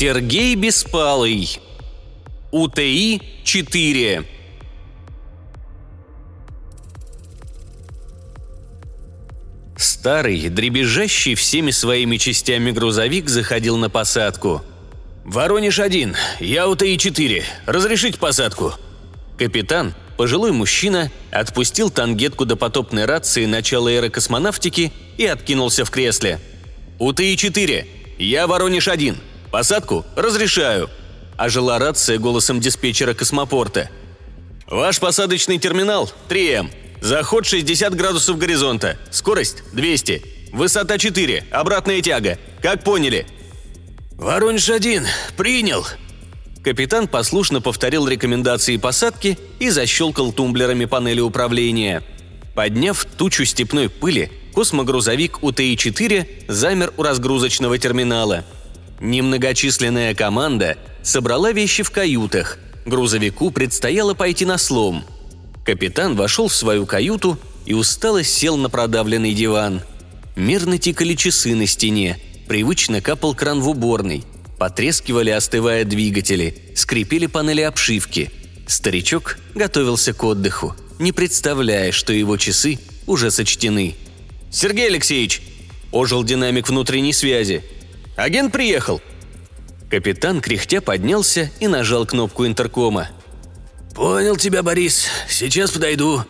Сергей Беспалый. УТИ-4. Старый, дребезжащий всеми своими частями грузовик заходил на посадку. «Воронеж-1, я УТИ-4. Разрешить посадку?» Капитан, пожилой мужчина, отпустил тангетку до потопной рации начала эры космонавтики и откинулся в кресле. «УТИ-4, я Воронеж-1. Посадку разрешаю», – ожила рация голосом диспетчера космопорта. «Ваш посадочный терминал – 3М. Заход 60 градусов горизонта. Скорость 200. Высота 4. Обратная тяга. Как поняли?» «Воронеж-1. Принял», Капитан послушно повторил рекомендации посадки и защелкал тумблерами панели управления. Подняв тучу степной пыли, космогрузовик УТИ-4 замер у разгрузочного терминала. Немногочисленная команда собрала вещи в каютах. Грузовику предстояло пойти на слом. Капитан вошел в свою каюту и устало сел на продавленный диван. Мирно тикали часы на стене, привычно капал кран в уборной – Потрескивали, остывая двигатели, скрипели панели обшивки. Старичок готовился к отдыху, не представляя, что его часы уже сочтены. «Сергей Алексеевич!» – ожил динамик внутренней связи. «Агент приехал!» Капитан кряхтя поднялся и нажал кнопку интеркома. «Понял тебя, Борис. Сейчас подойду».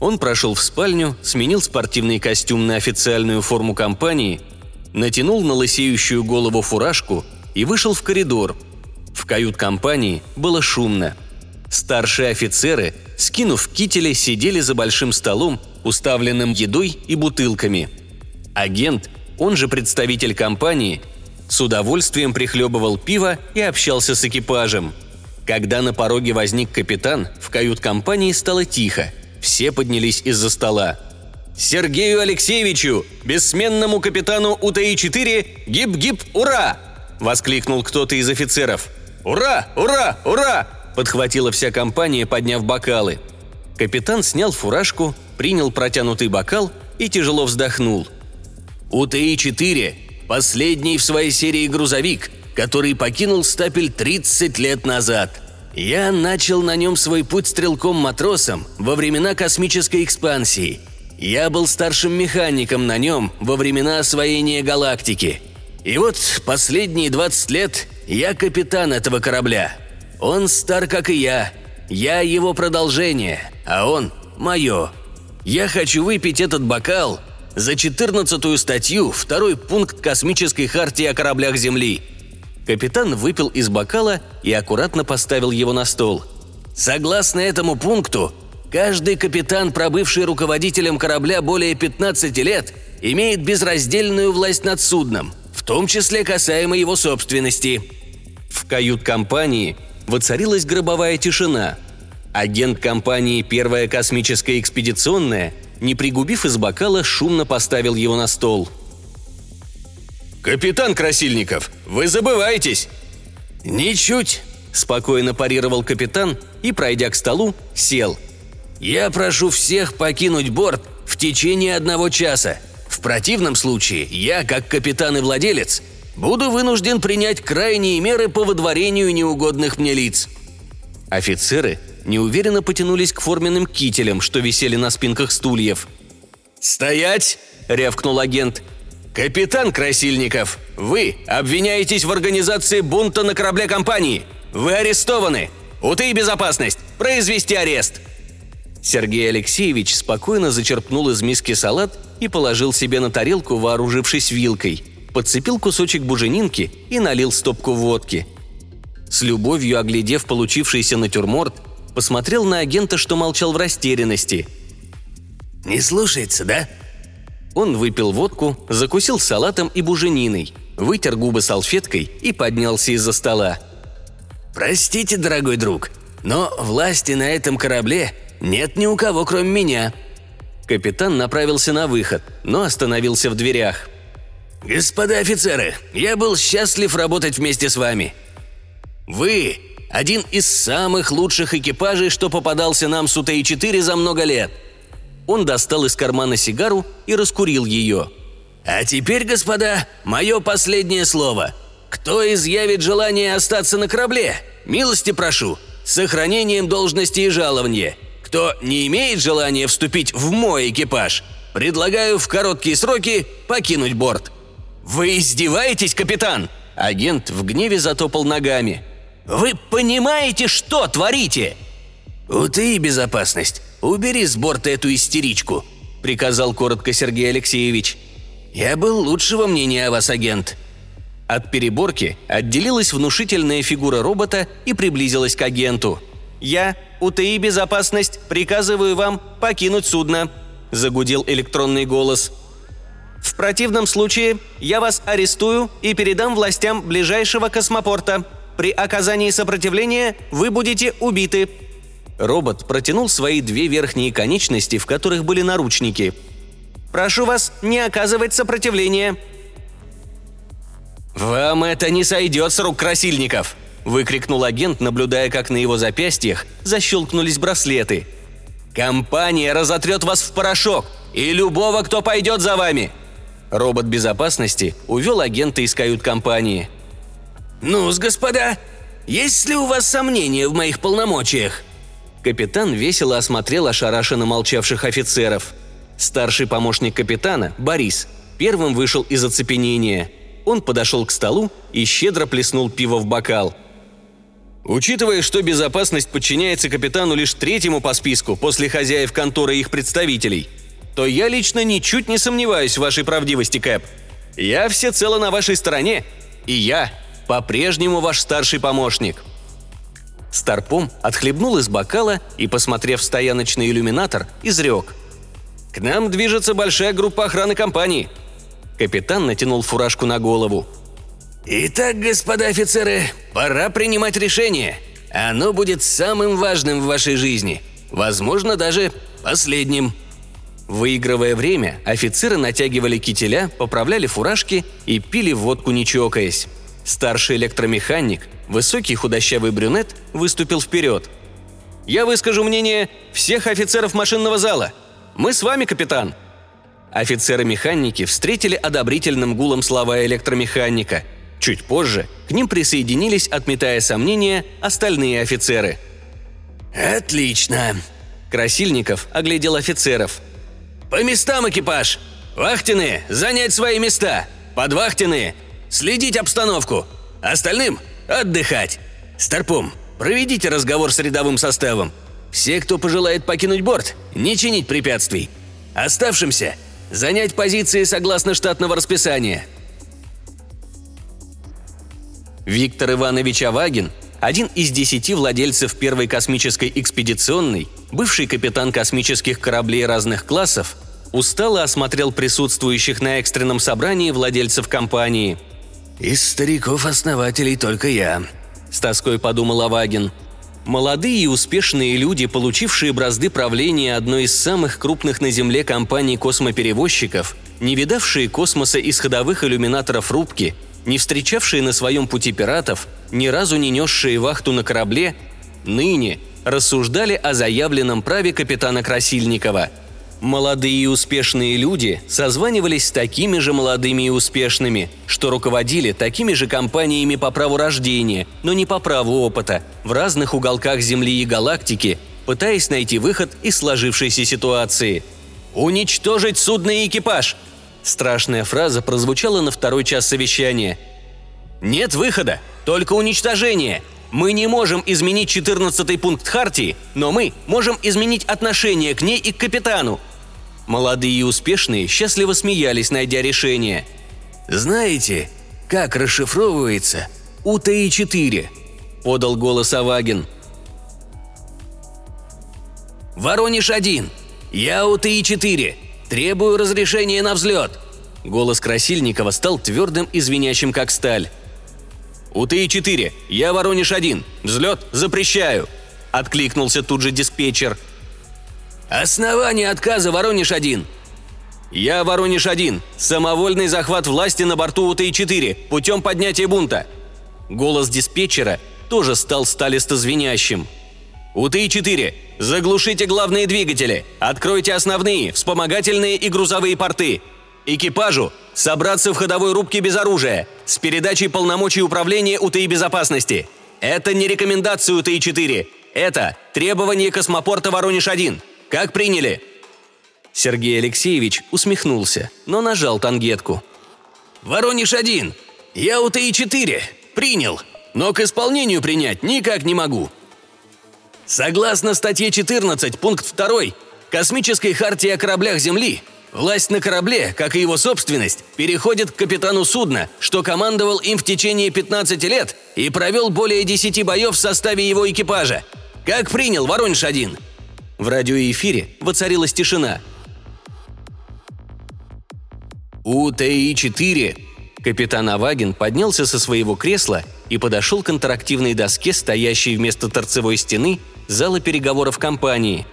Он прошел в спальню, сменил спортивный костюм на официальную форму компании, натянул на лысеющую голову фуражку – и вышел в коридор. В кают-компании было шумно. Старшие офицеры, скинув кители, сидели за большим столом, уставленным едой и бутылками. Агент, он же представитель компании, с удовольствием прихлебывал пиво и общался с экипажем. Когда на пороге возник капитан, в кают-компании стало тихо. Все поднялись из-за стола. «Сергею Алексеевичу, бессменному капитану УТИ-4, гип-гип, ура!» – воскликнул кто-то из офицеров. «Ура! Ура! Ура!» – подхватила вся компания, подняв бокалы. Капитан снял фуражку, принял протянутый бокал и тяжело вздохнул. «УТИ-4 – последний в своей серии грузовик, который покинул стапель 30 лет назад. Я начал на нем свой путь стрелком-матросом во времена космической экспансии. Я был старшим механиком на нем во времена освоения галактики – и вот последние 20 лет я капитан этого корабля. Он стар, как и я. Я его продолжение, а он мое. Я хочу выпить этот бокал за 14 статью, второй пункт космической хартии о кораблях Земли. Капитан выпил из бокала и аккуратно поставил его на стол. Согласно этому пункту, каждый капитан, пробывший руководителем корабля более 15 лет, имеет безраздельную власть над судном – том числе касаемо его собственности». В кают-компании воцарилась гробовая тишина. Агент компании «Первая космическая экспедиционная», не пригубив из бокала, шумно поставил его на стол. «Капитан Красильников, вы забываетесь!» «Ничуть!» – спокойно парировал капитан и, пройдя к столу, сел. «Я прошу всех покинуть борт в течение одного часа. В противном случае я, как капитан и владелец, буду вынужден принять крайние меры по выдворению неугодных мне лиц». Офицеры неуверенно потянулись к форменным кителям, что висели на спинках стульев. «Стоять!» – рявкнул агент. «Капитан Красильников, вы обвиняетесь в организации бунта на корабле компании. Вы арестованы. УТИ безопасность. Произвести арест». Сергей Алексеевич спокойно зачерпнул из миски салат и положил себе на тарелку, вооружившись вилкой. Подцепил кусочек буженинки и налил стопку водки. С любовью оглядев получившийся натюрморт, посмотрел на агента, что молчал в растерянности. «Не слушается, да?» Он выпил водку, закусил салатом и бужениной, вытер губы салфеткой и поднялся из-за стола. «Простите, дорогой друг, но власти на этом корабле нет ни у кого, кроме меня», Капитан направился на выход, но остановился в дверях. «Господа офицеры, я был счастлив работать вместе с вами. Вы – один из самых лучших экипажей, что попадался нам с УТИ-4 за много лет». Он достал из кармана сигару и раскурил ее. «А теперь, господа, мое последнее слово. Кто изъявит желание остаться на корабле? Милости прошу, с сохранением должности и жалования. Кто не имеет желания вступить в мой экипаж, предлагаю в короткие сроки покинуть борт». «Вы издеваетесь, капитан?» Агент в гневе затопал ногами. «Вы понимаете, что творите?» «Утаи безопасность. Убери с борта эту истеричку», — приказал коротко Сергей Алексеевич. «Я был лучшего мнения о вас, агент». От переборки отделилась внушительная фигура робота и приблизилась к агенту. «Я, УТИ «Безопасность», приказываю вам покинуть судно», – загудел электронный голос. «В противном случае я вас арестую и передам властям ближайшего космопорта. При оказании сопротивления вы будете убиты». Робот протянул свои две верхние конечности, в которых были наручники. «Прошу вас не оказывать сопротивления», «Вам это не сойдет с рук красильников!» – выкрикнул агент, наблюдая, как на его запястьях защелкнулись браслеты. «Компания разотрет вас в порошок, и любого, кто пойдет за вами!» Робот безопасности увел агента из кают-компании. «Ну-с, господа, есть ли у вас сомнения в моих полномочиях?» Капитан весело осмотрел ошарашенно молчавших офицеров. Старший помощник капитана, Борис, первым вышел из оцепенения – он подошел к столу и щедро плеснул пиво в бокал. Учитывая, что безопасность подчиняется капитану лишь третьему по списку после хозяев конторы и их представителей, то я лично ничуть не сомневаюсь в вашей правдивости, Кэп. Я всецело на вашей стороне, и я по-прежнему ваш старший помощник». Старпом отхлебнул из бокала и, посмотрев в стояночный иллюминатор, изрек. «К нам движется большая группа охраны компании. Капитан натянул фуражку на голову. «Итак, господа офицеры, пора принимать решение. Оно будет самым важным в вашей жизни. Возможно, даже последним». Выигрывая время, офицеры натягивали кителя, поправляли фуражки и пили водку не чокаясь. Старший электромеханик, высокий худощавый брюнет, выступил вперед. «Я выскажу мнение всех офицеров машинного зала. Мы с вами, капитан!» Офицеры-механики встретили одобрительным гулом слова электромеханика. Чуть позже к ним присоединились, отметая сомнения, остальные офицеры. «Отлично!» Красильников оглядел офицеров. «По местам экипаж! Вахтенные, занять свои места! Подвахтенные, следить обстановку! Остальным – отдыхать! Старпом, проведите разговор с рядовым составом. Все, кто пожелает покинуть борт, не чинить препятствий. Оставшимся – Занять позиции согласно штатного расписания. Виктор Иванович Авагин, один из десяти владельцев первой космической экспедиционной, бывший капитан космических кораблей разных классов, устало осмотрел присутствующих на экстренном собрании владельцев компании. «Из стариков-основателей только я», – с тоской подумал Авагин – Молодые и успешные люди, получившие бразды правления одной из самых крупных на Земле компаний космоперевозчиков, не видавшие космоса из ходовых иллюминаторов рубки, не встречавшие на своем пути пиратов, ни разу не несшие вахту на корабле, ныне рассуждали о заявленном праве капитана Красильникова – Молодые и успешные люди созванивались с такими же молодыми и успешными, что руководили такими же компаниями по праву рождения, но не по праву опыта, в разных уголках Земли и галактики, пытаясь найти выход из сложившейся ситуации. «Уничтожить судный экипаж!» Страшная фраза прозвучала на второй час совещания. «Нет выхода, только уничтожение!» Мы не можем изменить 14 пункт Хартии, но мы можем изменить отношение к ней и к капитану. Молодые и успешные счастливо смеялись, найдя решение. «Знаете, как расшифровывается УТИ-4?» – подал голос Авагин. «Воронеж-1! Я УТИ-4! Требую разрешения на взлет!» Голос Красильникова стал твердым и звенящим, как сталь. «УТИ-4, я Воронеж-1, взлет запрещаю!» – откликнулся тут же диспетчер. «Основание отказа Воронеж-1!» «Я Воронеж-1, самовольный захват власти на борту УТИ-4 путем поднятия бунта!» Голос диспетчера тоже стал сталисто звенящим. «УТИ-4, заглушите главные двигатели, откройте основные, вспомогательные и грузовые порты. Экипажу собраться в ходовой рубке без оружия, с передачей полномочий управления УТИ безопасности. Это не рекомендация УТИ-4. Это требование космопорта Воронеж-1. Как приняли?» Сергей Алексеевич усмехнулся, но нажал тангетку. «Воронеж-1! Я УТИ-4! Принял! Но к исполнению принять никак не могу!» Согласно статье 14, пункт 2 Космической хартии о кораблях Земли, власть на корабле, как и его собственность, переходит к капитану судна, что командовал им в течение 15 лет и провел более 10 боев в составе его экипажа. Как принял Воронеж-1?» В радиоэфире воцарилась тишина. «УТИ-4!» Капитан Авагин поднялся со своего кресла и подошел к интерактивной доске, стоящей вместо торцевой стены зала переговоров компании.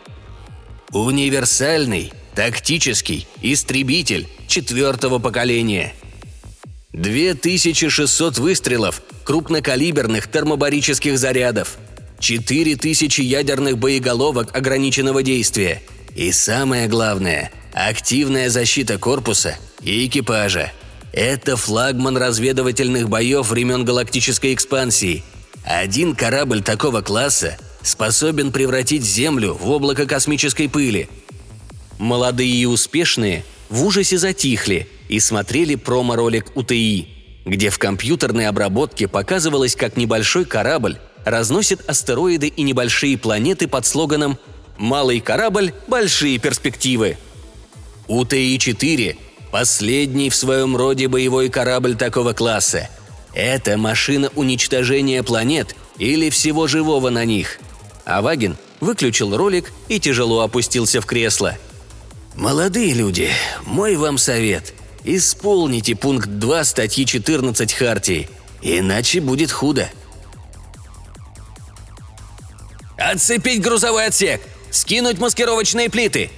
«Универсальный, тактический истребитель четвертого поколения. 2600 выстрелов крупнокалиберных термобарических зарядов, 4000 ядерных боеголовок ограниченного действия и самое главное – активная защита корпуса и экипажа. Это флагман разведывательных боев времен галактической экспансии. Один корабль такого класса способен превратить Землю в облако космической пыли. Молодые и успешные в ужасе затихли и смотрели промо-ролик УТИ, где в компьютерной обработке показывалось, как небольшой корабль разносит астероиды и небольшие планеты под слоганом «Малый корабль – большие перспективы». УТИ-4 – последний в своем роде боевой корабль такого класса. Это машина уничтожения планет или всего живого на них. Авагин выключил ролик и тяжело опустился в кресло. «Молодые люди, мой вам совет. Исполните пункт 2 статьи 14 Хартии, иначе будет худо». «Отцепить грузовой отсек! Скинуть маскировочные плиты!»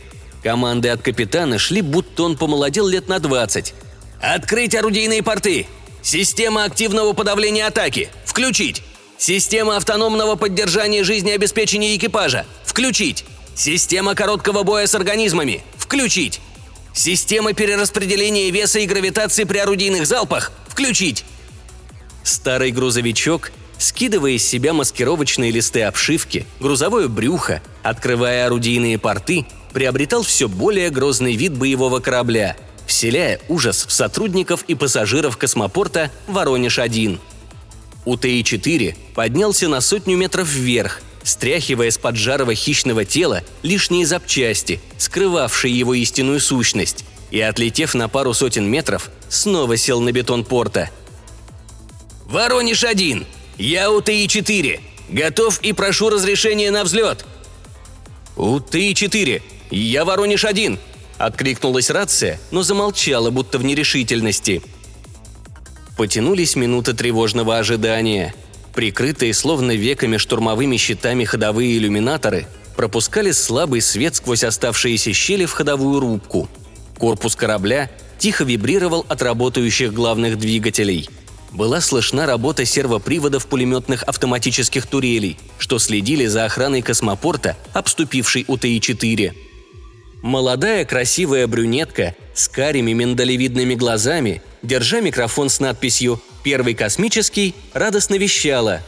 Команды от капитана шли, будто он помолодел лет на 20. «Открыть орудийные порты! Система активного подавления атаки! Включить! Система автономного поддержания жизнеобеспечения экипажа. Включить. Система короткого боя с организмами. Включить. Система перераспределения веса и гравитации при орудийных залпах. Включить. Старый грузовичок, скидывая из себя маскировочные листы обшивки, грузовое брюхо, открывая орудийные порты, приобретал все более грозный вид боевого корабля, вселяя ужас в сотрудников и пассажиров космопорта «Воронеж-1». УТИ-4 поднялся на сотню метров вверх, стряхивая с поджарого хищного тела лишние запчасти, скрывавшие его истинную сущность, и, отлетев на пару сотен метров, снова сел на бетон порта. «Воронеж-1! Я УТИ-4! Готов и прошу разрешения на взлет!» «УТИ-4! Я Воронеж-1!» – откликнулась рация, но замолчала, будто в нерешительности – Потянулись минуты тревожного ожидания. Прикрытые словно веками штурмовыми щитами ходовые иллюминаторы пропускали слабый свет сквозь оставшиеся щели в ходовую рубку. Корпус корабля тихо вибрировал от работающих главных двигателей. Была слышна работа сервоприводов пулеметных автоматических турелей, что следили за охраной космопорта, обступившей УТИ-4. Молодая красивая брюнетка с карими миндалевидными глазами, держа микрофон с надписью «Первый космический», радостно вещала.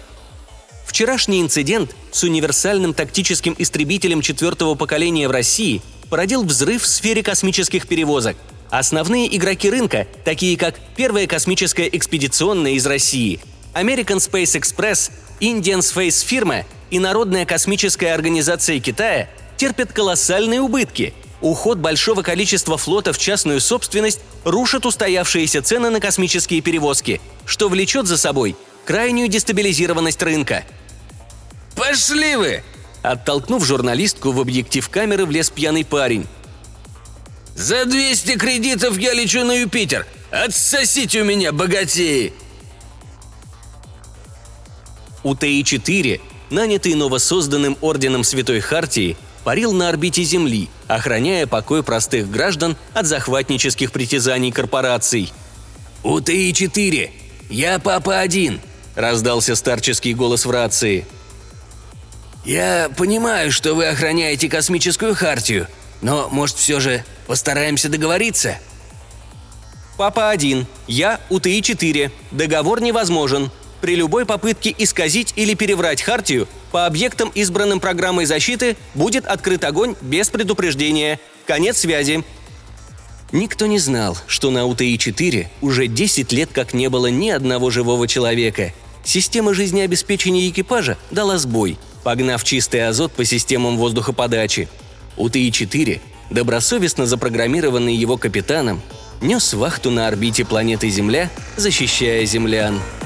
Вчерашний инцидент с универсальным тактическим истребителем четвертого поколения в России породил взрыв в сфере космических перевозок. Основные игроки рынка, такие как Первая космическая экспедиционная из России, American Space Express, Indian Space фирма и Народная космическая организация Китая, терпят колоссальные убытки. Уход большого количества флота в частную собственность рушит устоявшиеся цены на космические перевозки, что влечет за собой крайнюю дестабилизированность рынка. «Пошли вы!» Оттолкнув журналистку в объектив камеры, влез пьяный парень. «За 200 кредитов я лечу на Юпитер! Отсосите у меня, богатеи!» У ТИ-4, нанятый новосозданным Орденом Святой Хартии, парил на орбите Земли, охраняя покой простых граждан от захватнических притязаний корпораций. «УТИ-4! Я папа-1!» – раздался старческий голос в рации. «Я понимаю, что вы охраняете космическую хартию, но, может, все же постараемся договориться?» Папа 1. Я УТИ-4. Договор невозможен. При любой попытке исказить или переврать хартию, по объектам, избранным программой защиты, будет открыт огонь без предупреждения. Конец связи. Никто не знал, что на УТИ-4 уже 10 лет как не было ни одного живого человека. Система жизнеобеспечения экипажа дала сбой, погнав чистый азот по системам воздухоподачи. УТИ-4, добросовестно запрограммированный его капитаном, нес вахту на орбите планеты Земля, защищая землян –